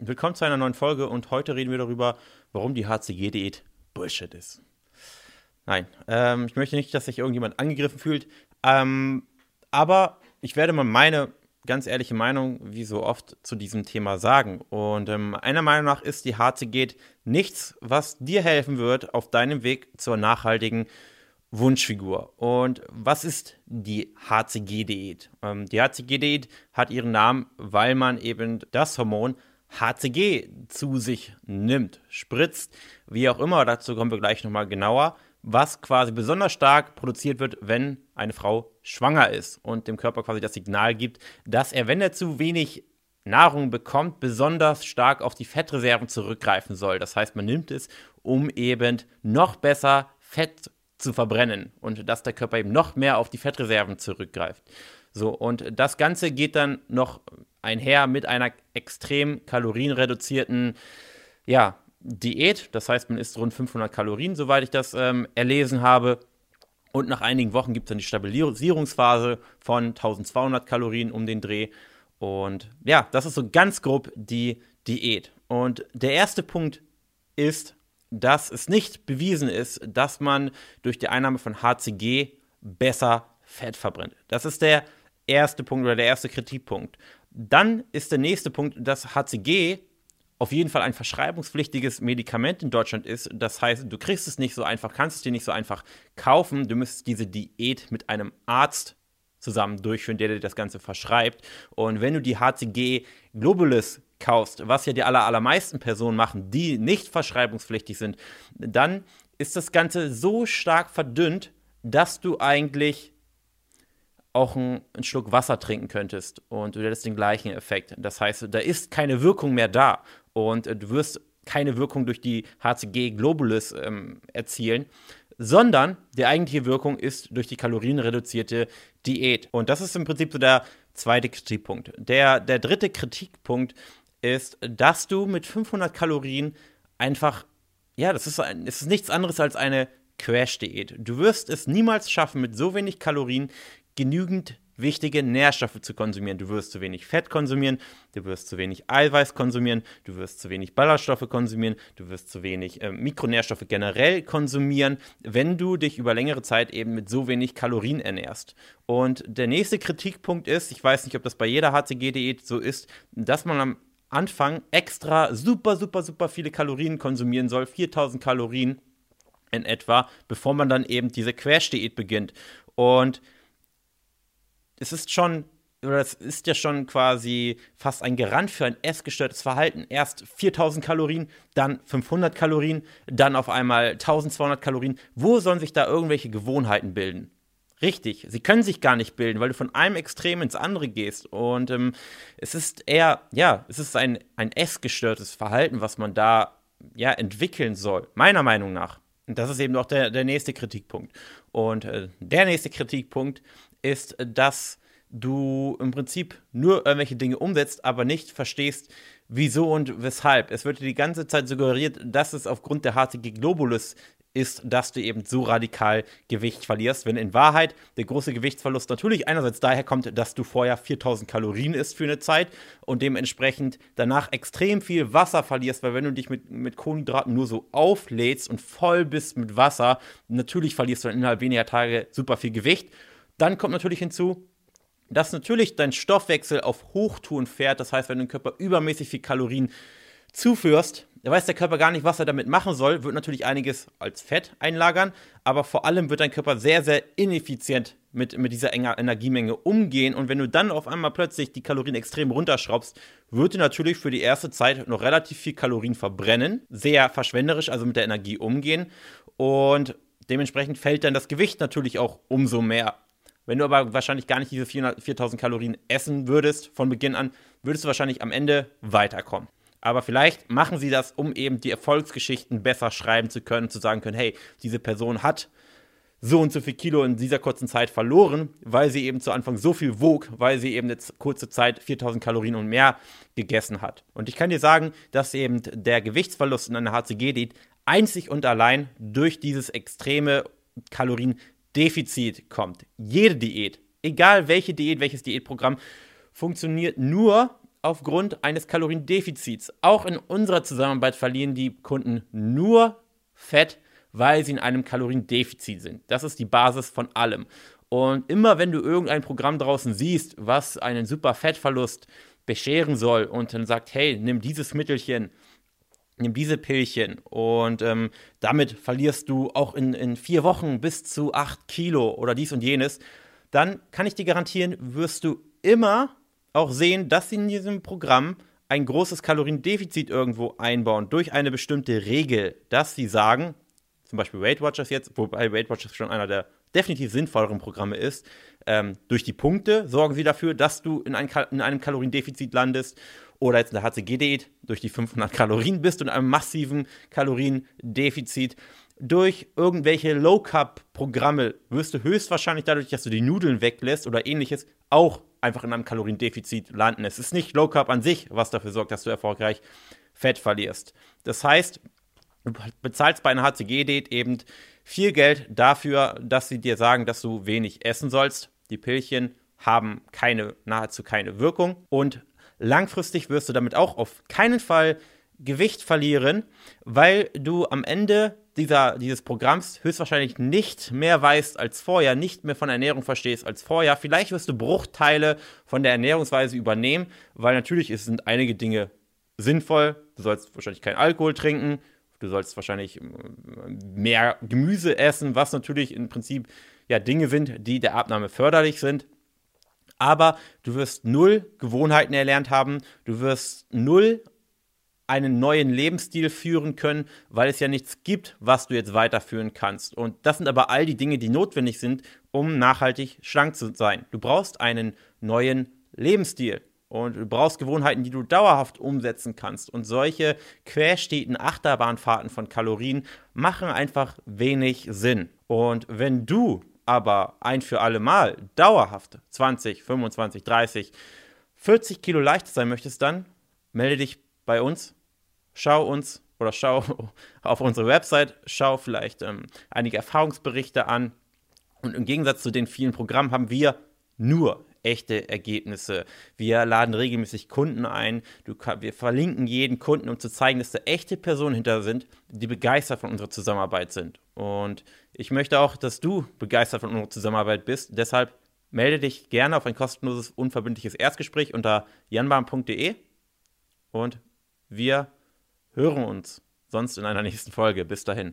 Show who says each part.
Speaker 1: Willkommen zu einer neuen Folge und heute reden wir darüber, warum die HCG-Diät Bullshit ist. Nein, ähm, ich möchte nicht, dass sich irgendjemand angegriffen fühlt, ähm, aber ich werde mal meine ganz ehrliche Meinung, wie so oft, zu diesem Thema sagen. Und ähm, meiner Meinung nach ist die HCG nichts, was dir helfen wird auf deinem Weg zur nachhaltigen Wunschfigur. Und was ist die HCG-Diät? Ähm, die HCG-Diät hat ihren Namen, weil man eben das Hormon HCG zu sich nimmt, spritzt, wie auch immer, dazu kommen wir gleich nochmal genauer, was quasi besonders stark produziert wird, wenn eine Frau schwanger ist und dem Körper quasi das Signal gibt, dass er, wenn er zu wenig Nahrung bekommt, besonders stark auf die Fettreserven zurückgreifen soll. Das heißt, man nimmt es, um eben noch besser Fett zu verbrennen und dass der Körper eben noch mehr auf die Fettreserven zurückgreift. So, und das Ganze geht dann noch einher mit einer extrem kalorienreduzierten ja, Diät. Das heißt, man isst rund 500 Kalorien, soweit ich das ähm, erlesen habe. Und nach einigen Wochen gibt es dann die Stabilisierungsphase von 1200 Kalorien um den Dreh. Und ja, das ist so ganz grob die Diät. Und der erste Punkt ist, dass es nicht bewiesen ist, dass man durch die Einnahme von HCG besser Fett verbrennt. Das ist der erste Punkt oder der erste Kritikpunkt. Dann ist der nächste Punkt, dass HCG auf jeden Fall ein verschreibungspflichtiges Medikament in Deutschland ist. Das heißt, du kriegst es nicht so einfach, kannst es dir nicht so einfach kaufen. Du müsstest diese Diät mit einem Arzt zusammen durchführen, der dir das Ganze verschreibt. Und wenn du die HCG Globulus kaufst, was ja die aller, allermeisten Personen machen, die nicht verschreibungspflichtig sind, dann ist das Ganze so stark verdünnt, dass du eigentlich auch einen, einen, Schluck Wasser trinken könntest und du hättest den gleichen Effekt. Das heißt, da ist keine Wirkung mehr da und äh, du wirst keine Wirkung durch die HCG Globulus ähm, erzielen, sondern die eigentliche Wirkung ist durch die kalorienreduzierte Diät. Und das ist im Prinzip so der zweite Kritikpunkt. Der, der dritte Kritikpunkt ist, dass du mit 500 Kalorien einfach, ja, das ist, ein, das ist nichts anderes als eine Crash-Diät. Du wirst es niemals schaffen, mit so wenig Kalorien genügend wichtige Nährstoffe zu konsumieren. Du wirst zu wenig Fett konsumieren, du wirst zu wenig Eiweiß konsumieren, du wirst zu wenig Ballaststoffe konsumieren, du wirst zu wenig äh, Mikronährstoffe generell konsumieren, wenn du dich über längere Zeit eben mit so wenig Kalorien ernährst. Und der nächste Kritikpunkt ist, ich weiß nicht, ob das bei jeder HCG-Diät so ist, dass man am Anfang extra super, super, super viele Kalorien konsumieren soll, 4000 Kalorien in etwa, bevor man dann eben diese Crash-Diät beginnt. Und es ist schon, oder es ist ja schon quasi fast ein Garant für ein essgestörtes Verhalten. Erst 4000 Kalorien, dann 500 Kalorien, dann auf einmal 1200 Kalorien. Wo sollen sich da irgendwelche Gewohnheiten bilden? Richtig, sie können sich gar nicht bilden, weil du von einem Extrem ins andere gehst. Und ähm, es ist eher, ja, es ist ein, ein essgestörtes Verhalten, was man da ja entwickeln soll, meiner Meinung nach. Und das ist eben auch der, der nächste Kritikpunkt. Und äh, der nächste Kritikpunkt ist, dass du im Prinzip nur irgendwelche Dinge umsetzt, aber nicht verstehst, wieso und weshalb. Es wird dir die ganze Zeit suggeriert, dass es aufgrund der HCG Globulus ist, dass du eben so radikal Gewicht verlierst, wenn in Wahrheit der große Gewichtsverlust natürlich einerseits daher kommt, dass du vorher 4000 Kalorien isst für eine Zeit und dementsprechend danach extrem viel Wasser verlierst, weil wenn du dich mit, mit Kohlenhydraten nur so auflädst und voll bist mit Wasser, natürlich verlierst du dann innerhalb weniger Tage super viel Gewicht dann kommt natürlich hinzu, dass natürlich dein Stoffwechsel auf Hochtouren fährt. Das heißt, wenn du dem Körper übermäßig viel Kalorien zuführst, da weiß der Körper gar nicht, was er damit machen soll, wird natürlich einiges als Fett einlagern, aber vor allem wird dein Körper sehr, sehr ineffizient mit, mit dieser enger Energiemenge umgehen. Und wenn du dann auf einmal plötzlich die Kalorien extrem runterschraubst, wird dir natürlich für die erste Zeit noch relativ viel Kalorien verbrennen, sehr verschwenderisch, also mit der Energie umgehen. Und dementsprechend fällt dann das Gewicht natürlich auch umso mehr wenn du aber wahrscheinlich gar nicht diese 400, 4000 Kalorien essen würdest von Beginn an, würdest du wahrscheinlich am Ende weiterkommen. Aber vielleicht machen sie das, um eben die Erfolgsgeschichten besser schreiben zu können, zu sagen können, hey, diese Person hat so und so viel Kilo in dieser kurzen Zeit verloren, weil sie eben zu Anfang so viel wog, weil sie eben jetzt kurze Zeit 4000 Kalorien und mehr gegessen hat. Und ich kann dir sagen, dass eben der Gewichtsverlust in einer HCG-Diät einzig und allein durch dieses extreme Kalorien Defizit kommt. Jede Diät, egal welche Diät, welches Diätprogramm, funktioniert nur aufgrund eines Kaloriendefizits. Auch in unserer Zusammenarbeit verlieren die Kunden nur Fett, weil sie in einem Kaloriendefizit sind. Das ist die Basis von allem. Und immer wenn du irgendein Programm draußen siehst, was einen super Fettverlust bescheren soll und dann sagt, hey, nimm dieses Mittelchen, nimm diese Pillchen und ähm, damit verlierst du auch in, in vier Wochen bis zu acht Kilo oder dies und jenes, dann kann ich dir garantieren, wirst du immer auch sehen, dass sie in diesem Programm ein großes Kaloriendefizit irgendwo einbauen durch eine bestimmte Regel, dass sie sagen, zum Beispiel Weight Watchers jetzt, wobei Weight Watchers schon einer der definitiv sinnvolleren Programme ist, ähm, durch die Punkte sorgen sie dafür, dass du in, ein, in einem Kaloriendefizit landest oder jetzt in der HCG-Diät durch die 500 Kalorien bist und einem massiven Kaloriendefizit. Durch irgendwelche Low-Carb-Programme wirst du höchstwahrscheinlich dadurch, dass du die Nudeln weglässt oder ähnliches, auch einfach in einem Kaloriendefizit landen. Es ist nicht Low-Carb an sich, was dafür sorgt, dass du erfolgreich Fett verlierst. Das heißt, du bezahlst bei einer HCG-Diät eben viel Geld dafür, dass sie dir sagen, dass du wenig essen sollst. Die Pillchen haben keine, nahezu keine Wirkung und langfristig wirst du damit auch auf keinen Fall Gewicht verlieren, weil du am Ende dieser, dieses Programms höchstwahrscheinlich nicht mehr weißt als vorher, nicht mehr von Ernährung verstehst als vorher. Vielleicht wirst du Bruchteile von der Ernährungsweise übernehmen, weil natürlich sind einige Dinge sinnvoll. Du sollst wahrscheinlich keinen Alkohol trinken, du sollst wahrscheinlich äh, mehr Gemüse essen, was natürlich im Prinzip ja Dinge sind, die der Abnahme förderlich sind. Aber du wirst null Gewohnheiten erlernt haben, du wirst null einen neuen Lebensstil führen können, weil es ja nichts gibt, was du jetzt weiterführen kannst. Und das sind aber all die Dinge, die notwendig sind, um nachhaltig schlank zu sein. Du brauchst einen neuen Lebensstil. Und du brauchst Gewohnheiten, die du dauerhaft umsetzen kannst. Und solche quersteten Achterbahnfahrten von Kalorien machen einfach wenig Sinn. Und wenn du aber ein für alle Mal dauerhaft 20, 25, 30, 40 Kilo leichter sein möchtest, dann melde dich bei uns, schau uns oder schau auf unsere Website, schau vielleicht ähm, einige Erfahrungsberichte an. Und im Gegensatz zu den vielen Programmen haben wir nur echte Ergebnisse. Wir laden regelmäßig Kunden ein. Du, wir verlinken jeden Kunden, um zu zeigen, dass da echte Personen hinter sind, die begeistert von unserer Zusammenarbeit sind. Und ich möchte auch, dass du begeistert von unserer Zusammenarbeit bist. Deshalb melde dich gerne auf ein kostenloses, unverbindliches Erstgespräch unter janbahn.de und wir hören uns sonst in einer nächsten Folge. Bis dahin.